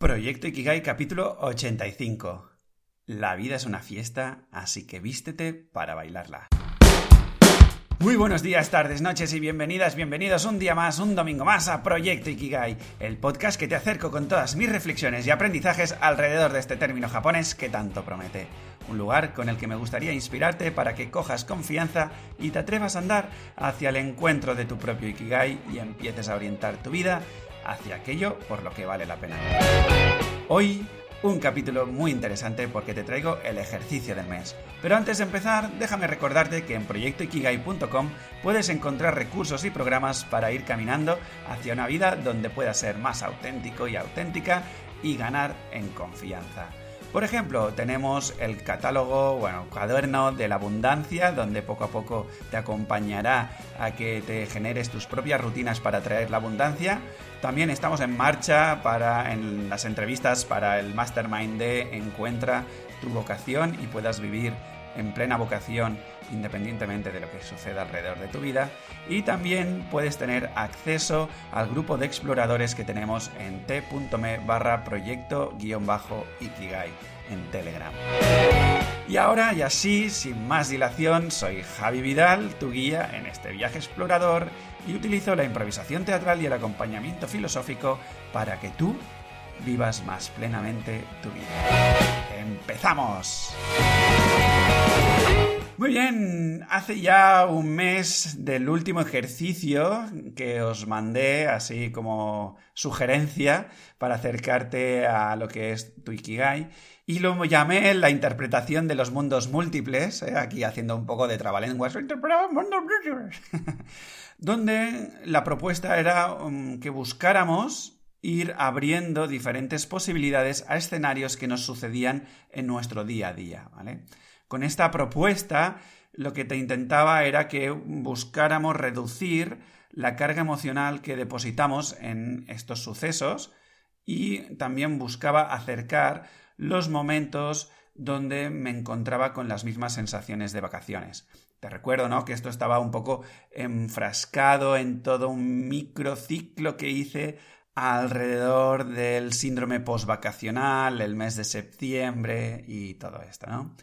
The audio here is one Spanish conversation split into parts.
Proyecto Ikigai capítulo 85. La vida es una fiesta, así que vístete para bailarla. Muy buenos días, tardes, noches y bienvenidas, bienvenidos un día más, un domingo más a Proyecto Ikigai, el podcast que te acerco con todas mis reflexiones y aprendizajes alrededor de este término japonés que tanto promete. Un lugar con el que me gustaría inspirarte para que cojas confianza y te atrevas a andar hacia el encuentro de tu propio Ikigai y empieces a orientar tu vida hacia aquello por lo que vale la pena. Hoy un capítulo muy interesante porque te traigo el ejercicio del mes. Pero antes de empezar, déjame recordarte que en proyectoikigai.com puedes encontrar recursos y programas para ir caminando hacia una vida donde puedas ser más auténtico y auténtica y ganar en confianza. Por ejemplo, tenemos el catálogo, bueno, cuaderno de la abundancia, donde poco a poco te acompañará a que te generes tus propias rutinas para traer la abundancia. También estamos en marcha para en las entrevistas para el Mastermind de Encuentra tu vocación y puedas vivir en plena vocación independientemente de lo que suceda alrededor de tu vida y también puedes tener acceso al grupo de exploradores que tenemos en t.me barra proyecto-ikigai en Telegram. Y ahora, y así, sin más dilación, soy Javi Vidal, tu guía en este viaje explorador y utilizo la improvisación teatral y el acompañamiento filosófico para que tú vivas más plenamente tu vida. ¡Empezamos! Muy bien, hace ya un mes del último ejercicio que os mandé así como sugerencia para acercarte a lo que es tu Ikigai y lo llamé la interpretación de los mundos múltiples, ¿eh? aquí haciendo un poco de trabalenguas, donde la propuesta era um, que buscáramos ir abriendo diferentes posibilidades a escenarios que nos sucedían en nuestro día a día, ¿vale? Con esta propuesta lo que te intentaba era que buscáramos reducir la carga emocional que depositamos en estos sucesos y también buscaba acercar los momentos donde me encontraba con las mismas sensaciones de vacaciones. Te recuerdo, ¿no? Que esto estaba un poco enfrascado en todo un microciclo que hice alrededor del síndrome postvacacional, el mes de septiembre y todo esto, ¿no?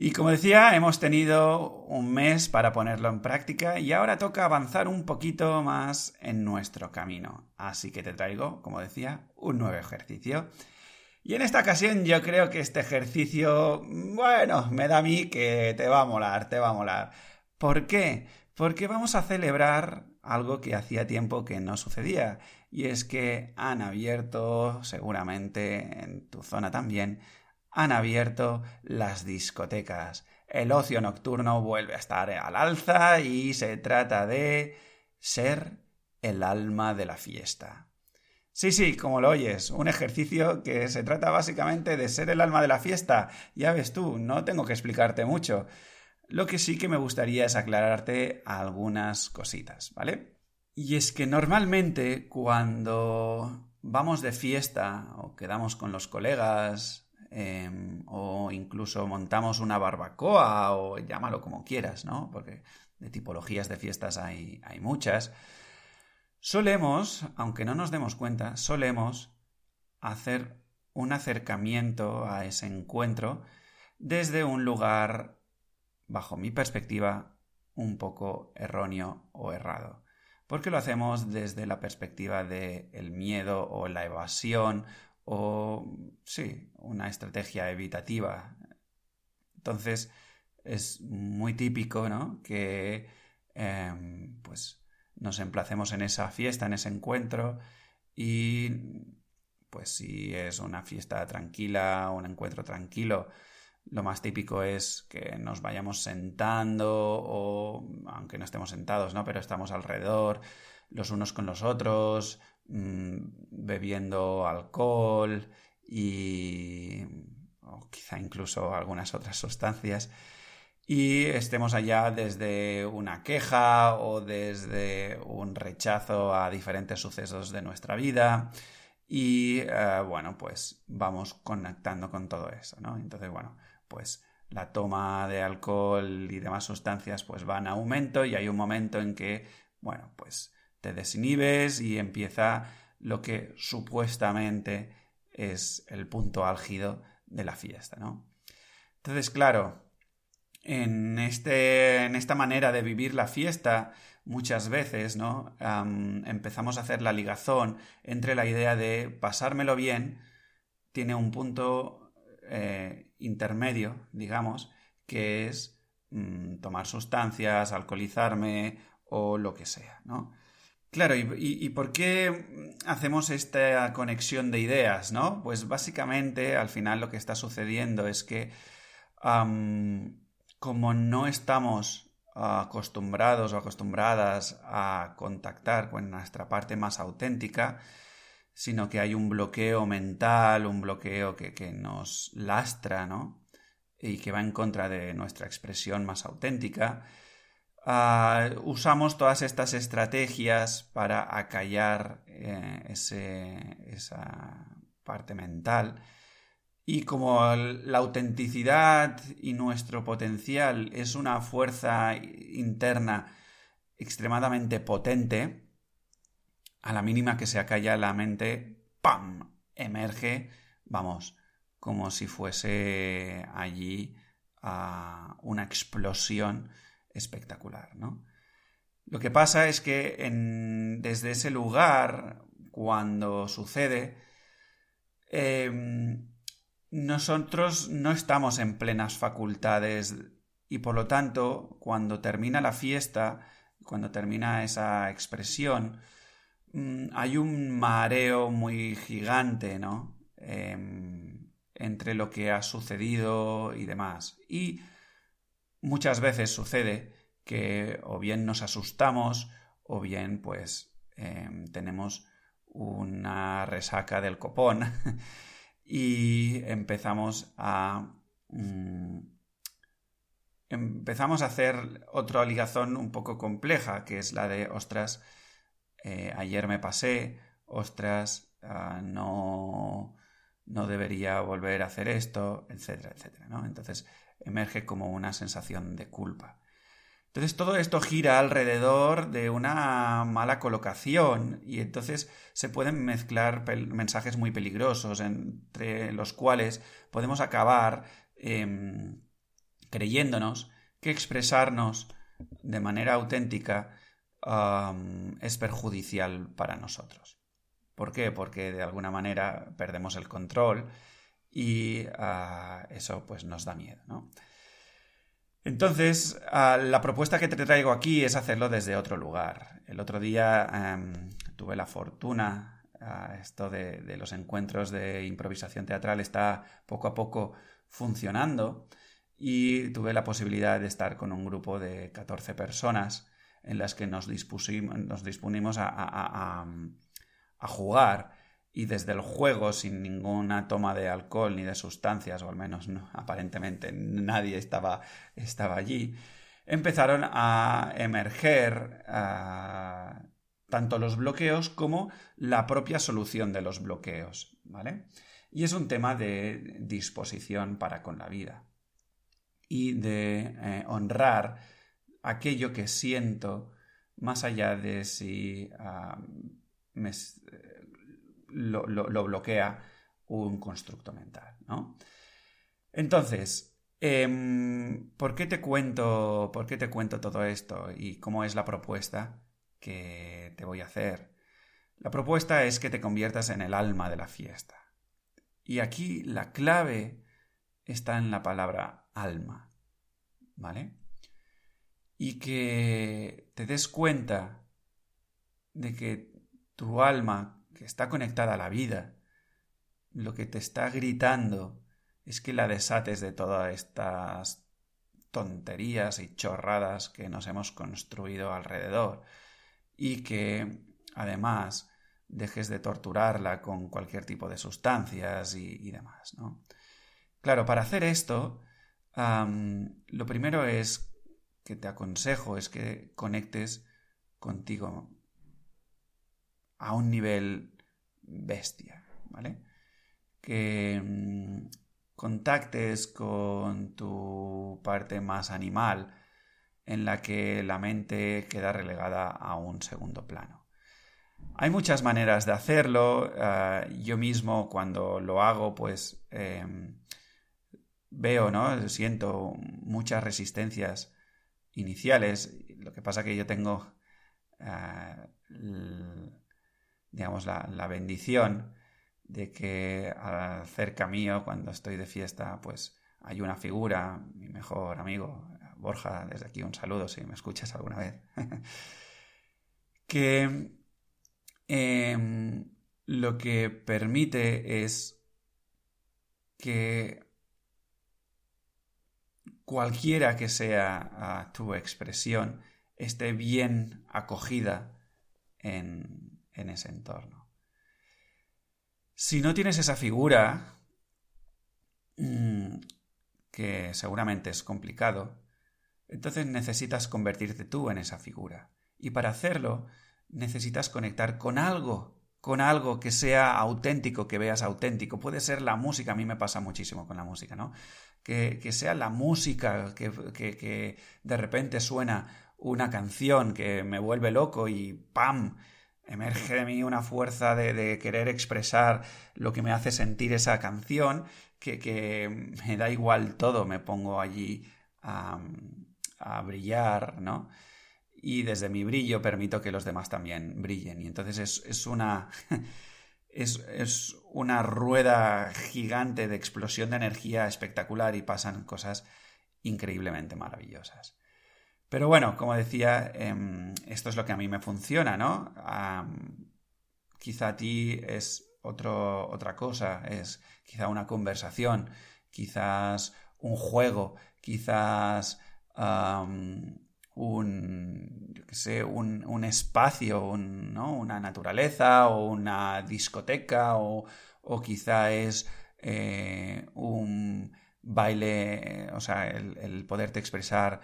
Y como decía, hemos tenido un mes para ponerlo en práctica y ahora toca avanzar un poquito más en nuestro camino. Así que te traigo, como decía, un nuevo ejercicio. Y en esta ocasión yo creo que este ejercicio, bueno, me da a mí que te va a molar, te va a molar. ¿Por qué? Porque vamos a celebrar algo que hacía tiempo que no sucedía. Y es que han abierto, seguramente en tu zona también, han abierto las discotecas. El ocio nocturno vuelve a estar al alza y se trata de ser el alma de la fiesta. Sí, sí, como lo oyes, un ejercicio que se trata básicamente de ser el alma de la fiesta. Ya ves tú, no tengo que explicarte mucho. Lo que sí que me gustaría es aclararte algunas cositas, ¿vale? Y es que normalmente cuando vamos de fiesta o quedamos con los colegas Em, o incluso montamos una barbacoa o llámalo como quieras, ¿no? Porque de tipologías de fiestas hay, hay muchas. Solemos, aunque no nos demos cuenta, solemos hacer un acercamiento a ese encuentro desde un lugar, bajo mi perspectiva, un poco erróneo o errado. Porque lo hacemos desde la perspectiva del el miedo o la evasión o sí, una estrategia evitativa. Entonces es muy típico, ¿no? Que em, pues nos emplacemos en esa fiesta, en ese encuentro y pues si es una fiesta tranquila, un encuentro tranquilo, lo más típico es que nos vayamos sentando o aunque no estemos sentados, ¿no? Pero estamos alrededor los unos con los otros, Mm, bebiendo alcohol y o quizá incluso algunas otras sustancias. Y estemos allá desde una queja o desde un rechazo a diferentes sucesos de nuestra vida. Y eh, bueno pues vamos conectando con todo eso no entonces bueno pues la toma de alcohol y demás sustancias pues van a aumento y hay un momento en que bueno pues te desinhibes y empieza lo que supuestamente es el punto álgido de la fiesta, ¿no? Entonces, claro, en, este, en esta manera de vivir la fiesta, muchas veces, ¿no? empezamos a hacer la ligazón entre la idea de pasármelo bien, tiene un punto eh, intermedio, digamos, que es mm, tomar sustancias, alcoholizarme o lo que sea, ¿no? Claro, ¿y, por qué hacemos esta conexión de ideas, no? Pues básicamente, al final lo que está sucediendo es que como no estamos acostumbrados o acostumbradas a contactar con nuestra parte más auténtica, sino que hay un bloqueo mental, un bloqueo que, que nos lastra, ¿no? Y que va en contra de nuestra expresión más auténtica, Ah, usamos todas estas estrategias para acallar eh, esa parte mental. Y como la autenticidad y nuestro potencial es una fuerza interna extremadamente potente, a la mínima que se acalla la mente, ¡pam! emerge, vamos, como si fuese allí ah, una explosión espectacular, ¿no? Lo que pasa es que desde ese lugar, cuando sucede, em, nosotros no estamos en plenas facultades y por lo tanto, cuando termina la fiesta, cuando termina esa expresión, mm, hay un mareo muy gigante, ¿no? Em, entre lo que ha sucedido y demás. Y muchas veces sucede que o bien nos asustamos o bien pues em, tenemos una resaca del copón y empezamos a mm, empezamos a hacer otra ligazón un poco compleja que es la de ostras eh, ayer me pasé ostras ah, no no debería volver a hacer esto etcétera etcétera ¿no? entonces emerge como una sensación de culpa. Entonces todo esto gira alrededor de una mala colocación y entonces se pueden mezclar mensajes muy peligrosos entre los cuales podemos acabar em, creyéndonos que expresarnos de manera auténtica es perjudicial para nosotros. ¿Por qué? Porque de alguna manera perdemos el control y ah, eso pues nos da miedo, ¿no? Entonces, ah, la propuesta que te traigo aquí es hacerlo desde otro lugar. El otro día em, tuve la fortuna, ah, esto de, los encuentros de improvisación teatral está poco a poco funcionando y tuve la posibilidad de estar con un grupo de 14 personas en las que nos, nos a, a jugar y desde el juego, sin ninguna toma de alcohol ni de sustancias, o al menos no, aparentemente nadie estaba, estaba allí, empezaron a emerger tanto los bloqueos como la propia solución de los bloqueos, ¿vale? Y es un tema de disposición para con la vida y de eh, honrar aquello que siento más allá de si ah, me, lo, bloquea un constructo mental, ¿no? Entonces, em, ¿por, qué te cuento, ¿por qué te cuento todo esto y cómo es la propuesta que te voy a hacer? La propuesta es que te conviertas en el alma de la fiesta. Y aquí la clave está en la palabra alma, ¿vale? Y que te des cuenta de que tu alma que está conectada a la vida, lo que te está gritando es que la desates de todas estas tonterías y chorradas que nos hemos construido alrededor y que además dejes de torturarla con cualquier tipo de sustancias y, demás, ¿no? Claro, para hacer esto, lo primero es que te aconsejo es que conectes contigo a un nivel bestia, ¿vale? Que mm, contactes con tu parte más animal en la que la mente queda relegada a un segundo plano. Hay muchas maneras de hacerlo. Ah, yo mismo cuando lo hago, pues em, veo, ¿no? Siento muchas resistencias iniciales. Lo que pasa que yo tengo, ah, digamos, la, bendición de que cerca mío, cuando estoy de fiesta, pues hay una figura, mi mejor amigo, Borja, desde aquí un saludo si me escuchas alguna vez, que Em, lo que permite es que cualquiera que sea ah, tu expresión esté bien acogida en, ese entorno. Si no tienes esa figura, mm, que seguramente es complicado, entonces necesitas convertirte tú en esa figura. Y para hacerlo, necesitas conectar con algo, con algo que sea auténtico, que veas auténtico. Puede ser la música, a mí me pasa muchísimo con la música, ¿no? Que, sea la música, que, de repente suena una canción que me vuelve loco y ¡pam! Emerge de mí una fuerza de, querer expresar lo que me hace sentir esa canción, que, me da igual todo, me pongo allí a, brillar, ¿no? y desde mi brillo permito que los demás también brillen. Y entonces es, una. Es, una rueda gigante de explosión de energía espectacular y pasan cosas increíblemente maravillosas. Pero bueno, como decía, em, esto es lo que a mí me funciona, ¿no? quizá a ti es otro, otra cosa, es quizá una conversación, quizás un juego, quizás un, sé, un, espacio, una naturaleza o una discoteca o, quizá es eh, un baile, o sea, el, poderte expresar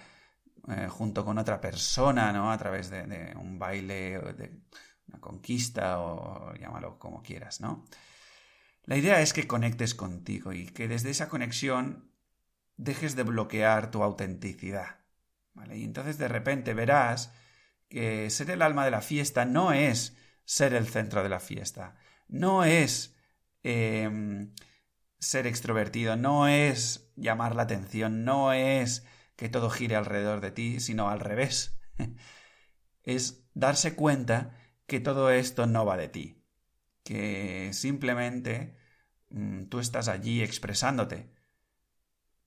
eh, junto con otra persona, ¿no? A través de, un baile, de una conquista o llámalo como quieras, ¿no? La idea es que conectes contigo y que desde esa conexión dejes de bloquear tu autenticidad. Y entonces de repente verás que ser el alma de la fiesta no es ser el centro de la fiesta, no es em, ser extrovertido, no es llamar la atención, no es que todo gire alrededor de ti, sino al revés. es darse cuenta que todo esto no va de ti, que simplemente mm, tú estás allí expresándote.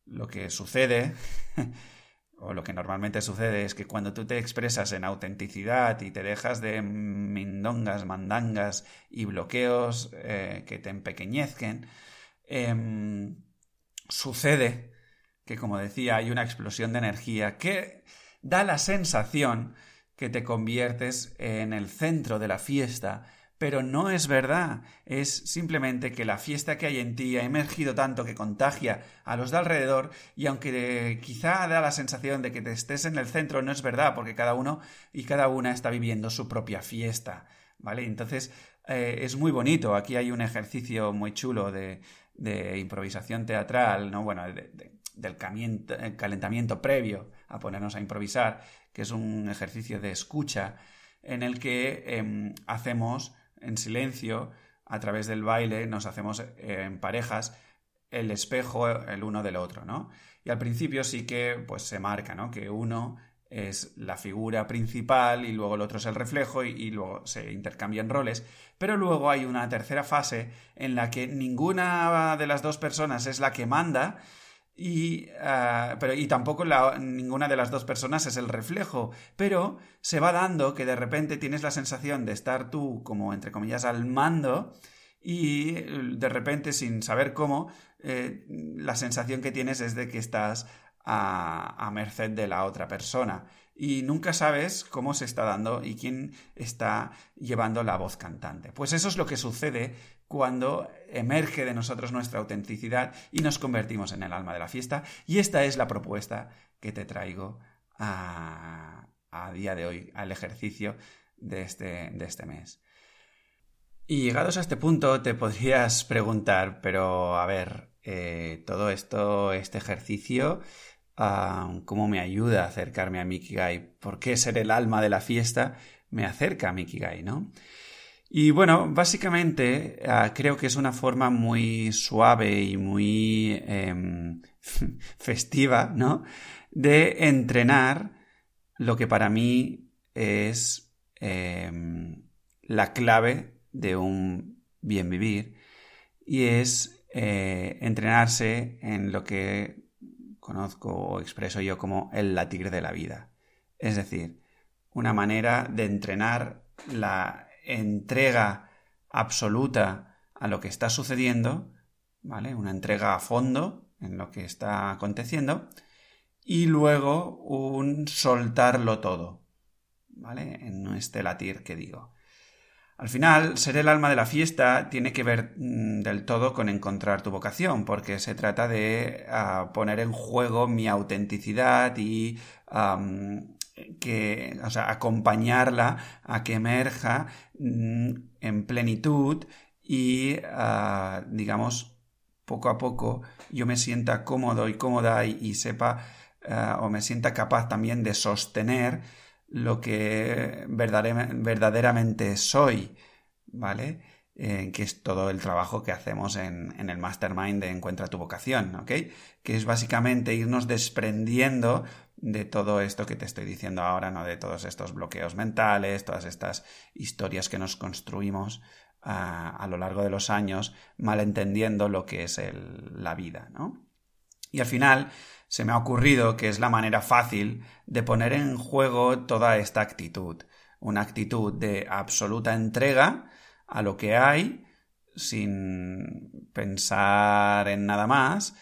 Lo que sucede o lo que normalmente sucede es que cuando tú te expresas en autenticidad y te dejas de mindongas, mandangas y bloqueos eh, que te empequeñezquen, em, sucede que, como decía, hay una explosión de energía que da la sensación que te conviertes en el centro de la fiesta pero no es verdad. Es simplemente que la fiesta que hay en ti ha emergido tanto que contagia a los de alrededor y aunque quizá da la sensación de que te estés en el centro, no es verdad, porque cada uno y cada una está viviendo su propia fiesta. ¿Vale? Entonces eh, es muy bonito. Aquí hay un ejercicio muy chulo de, improvisación teatral, ¿no? Bueno, del calentamiento previo a ponernos a improvisar, que es un ejercicio de escucha en el que em, hacemos en silencio, a través del baile, nos hacemos eh, en parejas el espejo el uno del otro, ¿no? Y al principio sí que pues se marca, ¿no? Que uno es la figura principal y luego el otro es el reflejo y, y, luego se intercambian roles. Pero luego hay una tercera fase en la que ninguna de las dos personas es la que manda, y, ah, pero, y tampoco ninguna de las dos personas es el reflejo, pero se va dando que de repente tienes la sensación de estar tú como entre comillas al mando y de repente sin saber cómo eh, la sensación que tienes es de que estás a, a merced de la otra persona y nunca sabes cómo se está dando y quién está llevando la voz cantante. Pues eso es lo que sucede cuando emerge de nosotros nuestra autenticidad y nos convertimos en el alma de la fiesta. Y esta es la propuesta que te traigo a, día de hoy, al ejercicio de este, de este mes. Y llegados a este punto te podrías preguntar, pero a ver, eh, todo esto, este ejercicio, ah, ¿cómo me ayuda a acercarme a Mikigai? ¿Por qué ser el alma de la fiesta me acerca a Mikigai, no? Y bueno, básicamente ah, creo que es una forma muy suave y muy em, festiva, ¿no? De entrenar lo que para mí es em, la clave de un bien vivir y es eh, entrenarse en lo que conozco o expreso yo como el latir de la vida. Es decir, una manera de entrenar la entrega absoluta a lo que está sucediendo, ¿vale? Una entrega a fondo en lo que está aconteciendo y luego un soltarlo todo, ¿vale? En este latir que digo. Al final, ser el alma de la fiesta tiene que ver mm, del todo con encontrar tu vocación, porque se trata de ah, poner en juego mi autenticidad y que, o sea, acompañarla a que emerja mm, en plenitud y, ah, digamos, poco a poco yo me sienta cómodo y cómoda y, sepa ah, o me sienta capaz también de sostener lo que verdaderamente soy, ¿vale? Eh, que es todo el trabajo que hacemos en, el mastermind de Encuentra tu vocación, ¿ok? Que es básicamente irnos desprendiendo de todo esto que te estoy diciendo ahora, ¿no? De todos estos bloqueos mentales, todas estas historias que nos construimos a, lo largo de los años, malentendiendo lo que es la vida, ¿no? Y al final se me ha ocurrido que es la manera fácil de poner en juego toda esta actitud, una actitud de absoluta entrega a lo que hay, sin pensar en nada más,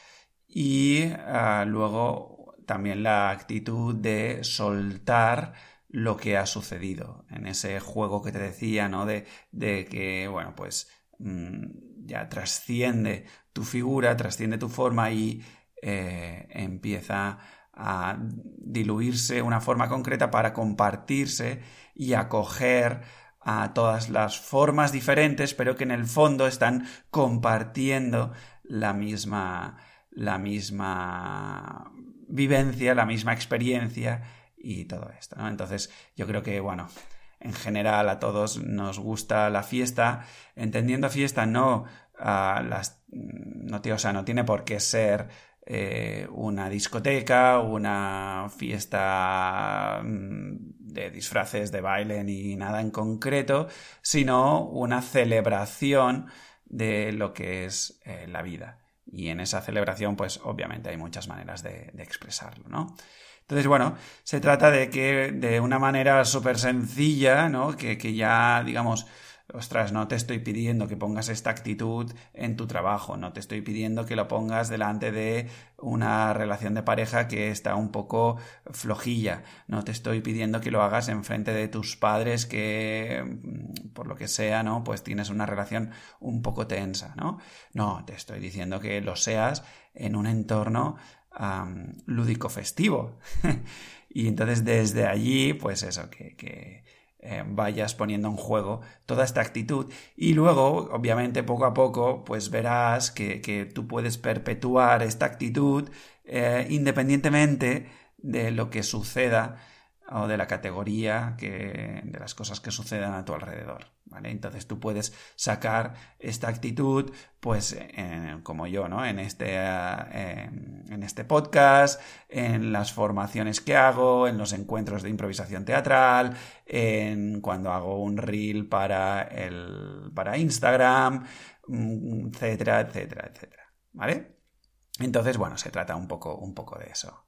y ah, luego también la actitud de soltar lo que ha sucedido en ese juego que te decía, ¿no? De, que, bueno, pues mm, ya trasciende tu figura, trasciende tu forma y eh, empieza a diluirse una forma concreta para compartirse y acoger a todas las formas diferentes, pero que en el fondo están compartiendo la misma, la misma vivencia, la misma experiencia y todo esto, ¿no? Entonces, yo creo que, bueno, en general a todos nos gusta la fiesta, entendiendo fiesta no a las no, o sea, no tiene por qué ser eh, una discoteca, una fiesta mm, de disfraces, de baile ni nada en concreto, sino una celebración de lo que es eh, la vida. Y en esa celebración, pues obviamente hay muchas maneras de, expresarlo, ¿no? Entonces, bueno, se trata de que de una manera súper sencilla, ¿no? Que, que ya, digamos, ostras, no te estoy pidiendo que pongas esta actitud en tu trabajo, no te estoy pidiendo que lo pongas delante de una relación de pareja que está un poco flojilla, no te estoy pidiendo que lo hagas en frente de tus padres que, mm, por lo que sea, ¿no? Pues tienes una relación un poco tensa, ¿no? No, te estoy diciendo que lo seas en un entorno lúdico festivo. y entonces desde allí, pues eso, que eh, vayas poniendo en juego toda esta actitud. Y luego, obviamente, poco a poco, pues verás que, tú puedes perpetuar esta actitud eh, independientemente de lo que suceda o de la categoría que, de las cosas que sucedan a tu alrededor. ¿vale? Entonces tú puedes sacar esta actitud, pues como yo, ¿no? En este, eh, en este podcast, en las formaciones que hago, en los encuentros de improvisación teatral, en cuando hago un reel para, el, para Instagram, mm, etcétera, etcétera, etcétera. ¿Vale? Entonces, bueno, se trata un poco, un poco de eso.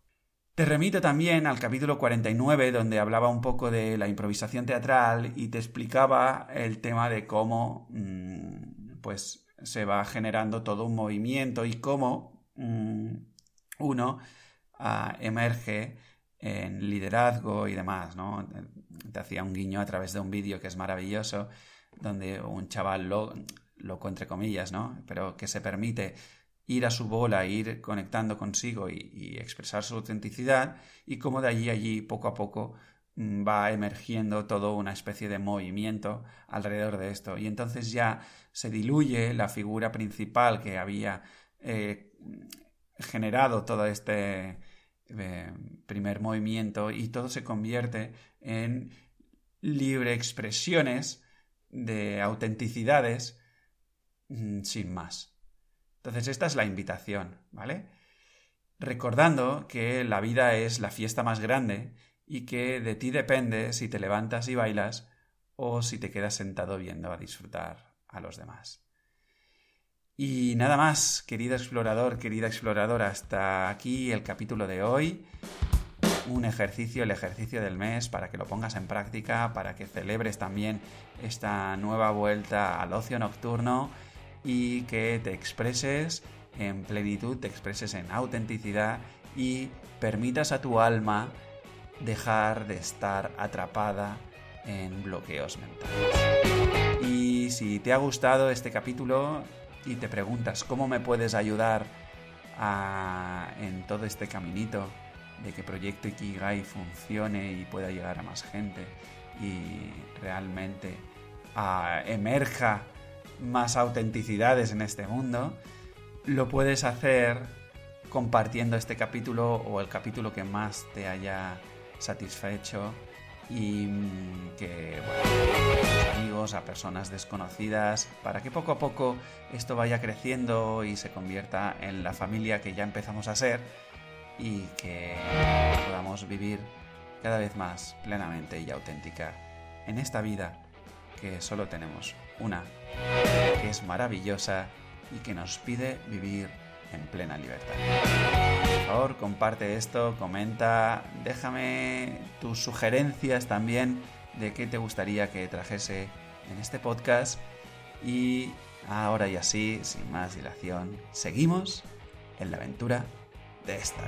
Te remito también al capítulo 49, donde hablaba un poco de la improvisación teatral y te explicaba el tema de cómo mm, pues se va generando todo un movimiento y cómo mm, uno ah, emerge en liderazgo y demás, ¿no? Te hacía un guiño a través de un vídeo que es maravilloso, donde un chaval lo, loco entre comillas, ¿no? Pero que se permite ir a su bola, ir conectando consigo y, expresar su autenticidad y cómo de allí allí poco a poco mm, va emergiendo todo una especie de movimiento alrededor de esto y entonces ya se diluye la figura principal que había eh, generado todo este eh, primer movimiento y todo se convierte en libre expresiones de autenticidades mm, sin más. Entonces, esta es la invitación, ¿vale? Recordando que la vida es la fiesta más grande y que de ti depende si te levantas y bailas o si te quedas sentado viendo a disfrutar a los demás. Y nada más, querido explorador, querida exploradora, hasta aquí el capítulo de hoy. Un ejercicio, el ejercicio del mes, para que lo pongas en práctica, para que celebres también esta nueva vuelta al ocio nocturno y que te expreses en plenitud, te expreses en autenticidad y permitas a tu alma dejar de estar atrapada en bloqueos mentales. Y si te ha gustado este capítulo y te preguntas cómo me puedes ayudar en todo este caminito de que Proyecto Ikigai funcione y pueda llegar a más gente y realmente emerja más autenticidades en este mundo, lo puedes hacer compartiendo este capítulo o el capítulo que más te haya satisfecho y mm, que, bueno, a amigos, a personas desconocidas, para que poco a poco esto vaya creciendo y se convierta en la familia que ya empezamos a ser y que podamos vivir cada vez más plenamente y auténtica en esta vida que solo tenemos una, que es maravillosa y que nos pide vivir en plena libertad. Por favor, comparte esto, comenta, déjame tus sugerencias también de qué te gustaría que trajese en este podcast. Y ahora y así, sin más dilación, seguimos en la aventura de esta.